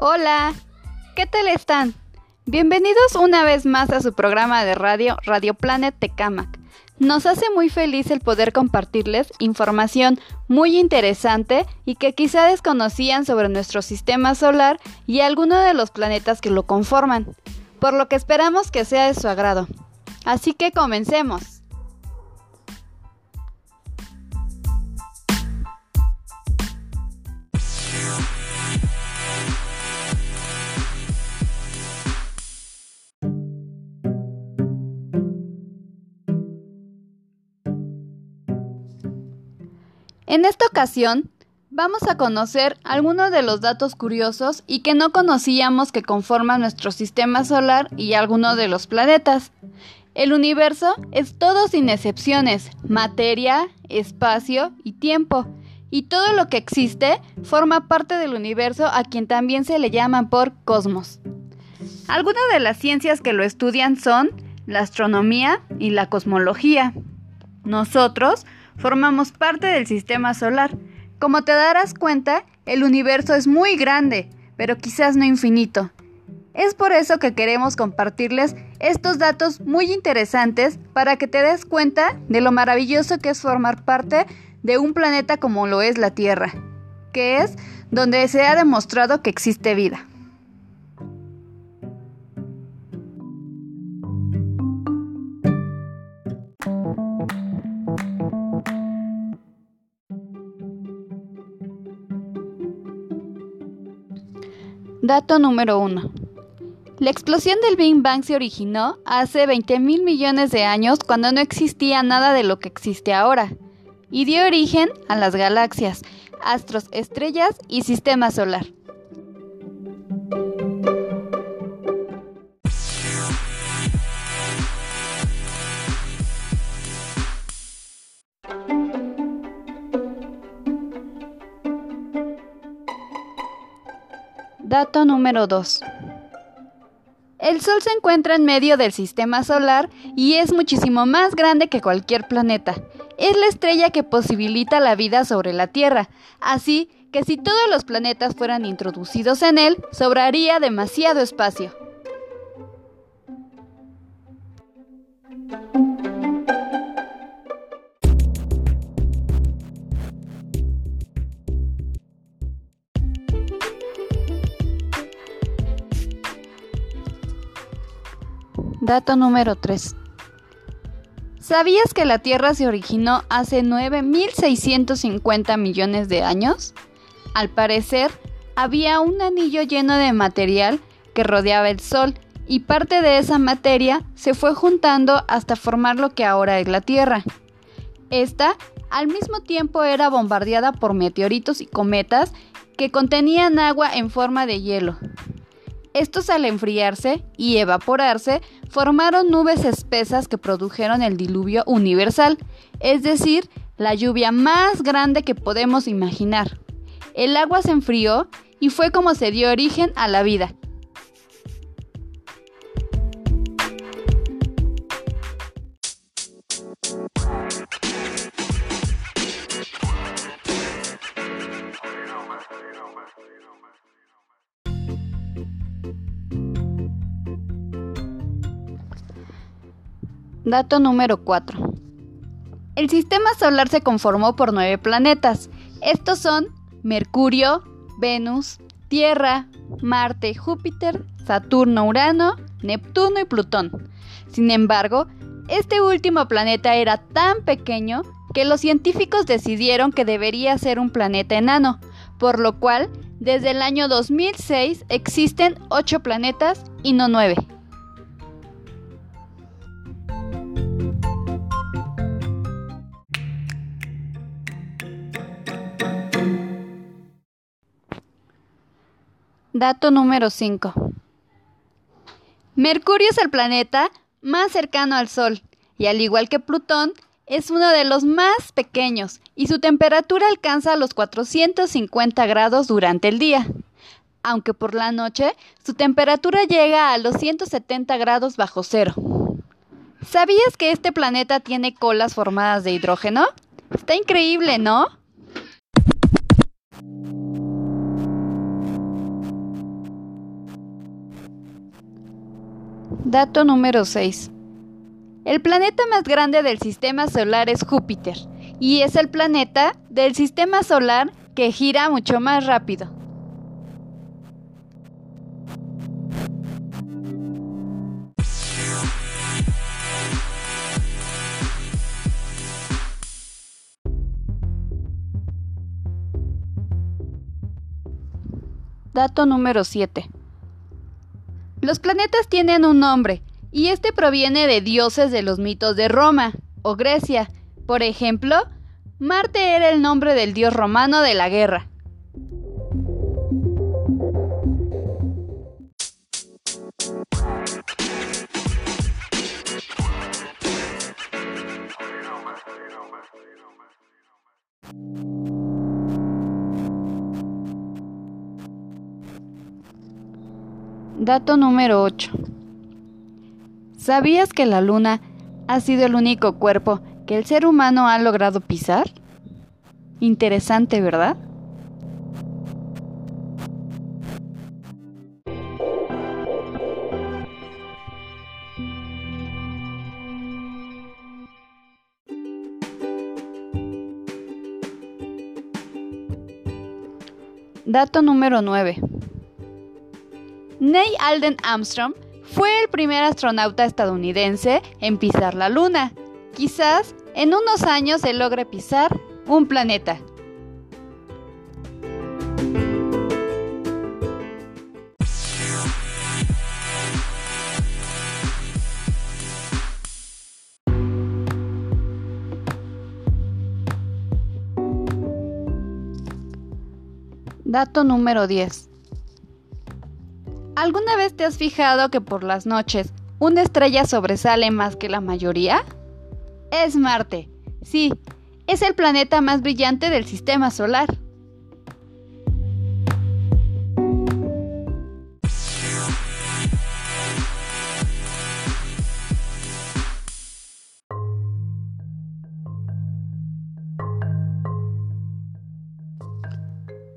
Hola, ¿qué tal están? Bienvenidos una vez más a su programa de radio Radio Planet Tecamac. Nos hace muy feliz el poder compartirles información muy interesante y que quizá desconocían sobre nuestro sistema solar y algunos de los planetas que lo conforman, por lo que esperamos que sea de su agrado. Así que comencemos. En esta ocasión vamos a conocer algunos de los datos curiosos y que no conocíamos que conforman nuestro sistema solar y algunos de los planetas. El universo es todo sin excepciones, materia, espacio y tiempo, y todo lo que existe forma parte del universo a quien también se le llama por cosmos. Algunas de las ciencias que lo estudian son la astronomía y la cosmología. Nosotros formamos parte del sistema solar. Como te darás cuenta, el universo es muy grande, pero quizás no infinito. Es por eso que queremos compartirles estos datos muy interesantes para que te des cuenta de lo maravilloso que es formar parte de un planeta como lo es la Tierra, que es donde se ha demostrado que existe vida. Dato número 1. La explosión del Big Bang se originó hace 20 mil millones de años cuando no existía nada de lo que existe ahora y dio origen a las galaxias, astros, estrellas y sistema solar. Dato número 2. El Sol se encuentra en medio del sistema solar y es muchísimo más grande que cualquier planeta. Es la estrella que posibilita la vida sobre la Tierra, así que si todos los planetas fueran introducidos en él, sobraría demasiado espacio. Dato número 3. ¿Sabías que la Tierra se originó hace 9.650 millones de años? Al parecer, había un anillo lleno de material que rodeaba el Sol y parte de esa materia se fue juntando hasta formar lo que ahora es la Tierra. Esta, al mismo tiempo, era bombardeada por meteoritos y cometas que contenían agua en forma de hielo. Estos al enfriarse y evaporarse formaron nubes espesas que produjeron el diluvio universal, es decir, la lluvia más grande que podemos imaginar. El agua se enfrió y fue como se dio origen a la vida. Dato número 4. El sistema solar se conformó por nueve planetas. Estos son Mercurio, Venus, Tierra, Marte, Júpiter, Saturno, Urano, Neptuno y Plutón. Sin embargo, este último planeta era tan pequeño que los científicos decidieron que debería ser un planeta enano, por lo cual desde el año 2006 existen 8 planetas y no 9. Dato número 5. Mercurio es el planeta más cercano al Sol y al igual que Plutón, es uno de los más pequeños y su temperatura alcanza los 450 grados durante el día. Aunque por la noche su temperatura llega a los 170 grados bajo cero. ¿Sabías que este planeta tiene colas formadas de hidrógeno? Está increíble, ¿no? Dato número 6. El planeta más grande del sistema solar es Júpiter y es el planeta del sistema solar que gira mucho más rápido. Dato número 7. Los planetas tienen un nombre, y este proviene de dioses de los mitos de Roma o Grecia. Por ejemplo, Marte era el nombre del dios romano de la guerra. Dato número 8. ¿Sabías que la Luna ha sido el único cuerpo que el ser humano ha logrado pisar? Interesante, ¿verdad? Dato número 9. Neil Alden Armstrong fue el primer astronauta estadounidense en pisar la Luna. Quizás en unos años se logre pisar un planeta. Dato número 10. ¿Alguna vez te has fijado que por las noches una estrella sobresale más que la mayoría? Es Marte. Sí, es el planeta más brillante del sistema solar.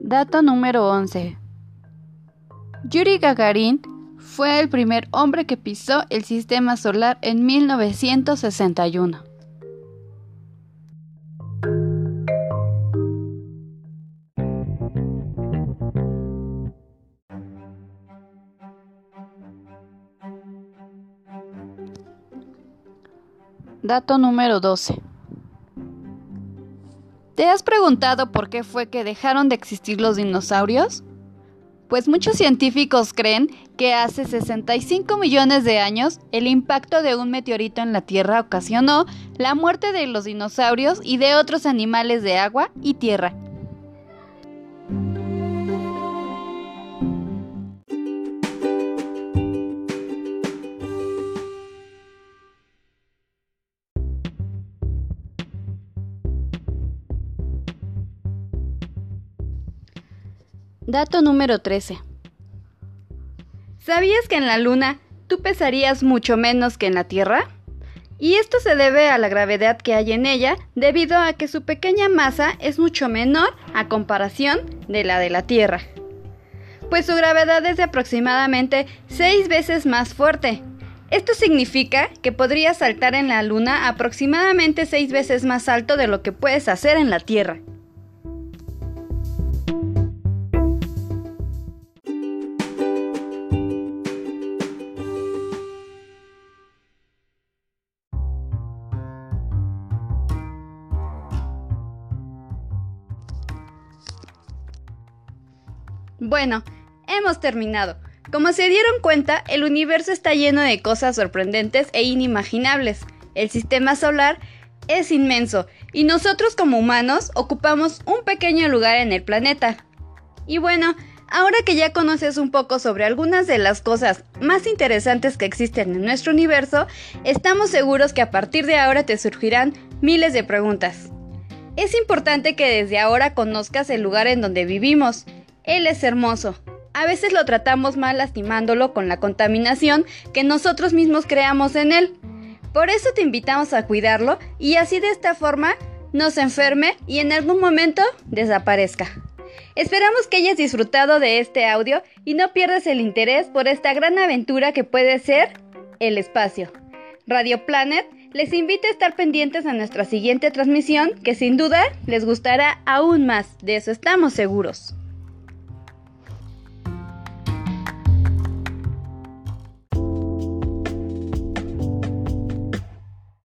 Dato número 11. Yuri Gagarin fue el primer hombre que pisó el sistema solar en 1961. Dato número 12. ¿Te has preguntado por qué fue que dejaron de existir los dinosaurios? Pues muchos científicos creen que hace 65 millones de años el impacto de un meteorito en la Tierra ocasionó la muerte de los dinosaurios y de otros animales de agua y tierra. Dato número 13. ¿Sabías que en la Luna tú pesarías mucho menos que en la Tierra? Y esto se debe a la gravedad que hay en ella debido a que su pequeña masa es mucho menor a comparación de la de la Tierra. Pues su gravedad es de aproximadamente 6 veces más fuerte. Esto significa que podrías saltar en la Luna aproximadamente 6 veces más alto de lo que puedes hacer en la Tierra. Bueno, hemos terminado. Como se dieron cuenta, el universo está lleno de cosas sorprendentes e inimaginables. El sistema solar es inmenso y nosotros como humanos ocupamos un pequeño lugar en el planeta. Y bueno, ahora que ya conoces un poco sobre algunas de las cosas más interesantes que existen en nuestro universo, estamos seguros que a partir de ahora te surgirán miles de preguntas. Es importante que desde ahora conozcas el lugar en donde vivimos él es hermoso. A veces lo tratamos mal lastimándolo con la contaminación que nosotros mismos creamos en él. Por eso te invitamos a cuidarlo y así de esta forma no se enferme y en algún momento desaparezca. Esperamos que hayas disfrutado de este audio y no pierdas el interés por esta gran aventura que puede ser el espacio. Radio Planet les invita a estar pendientes a nuestra siguiente transmisión que sin duda les gustará aún más, de eso estamos seguros.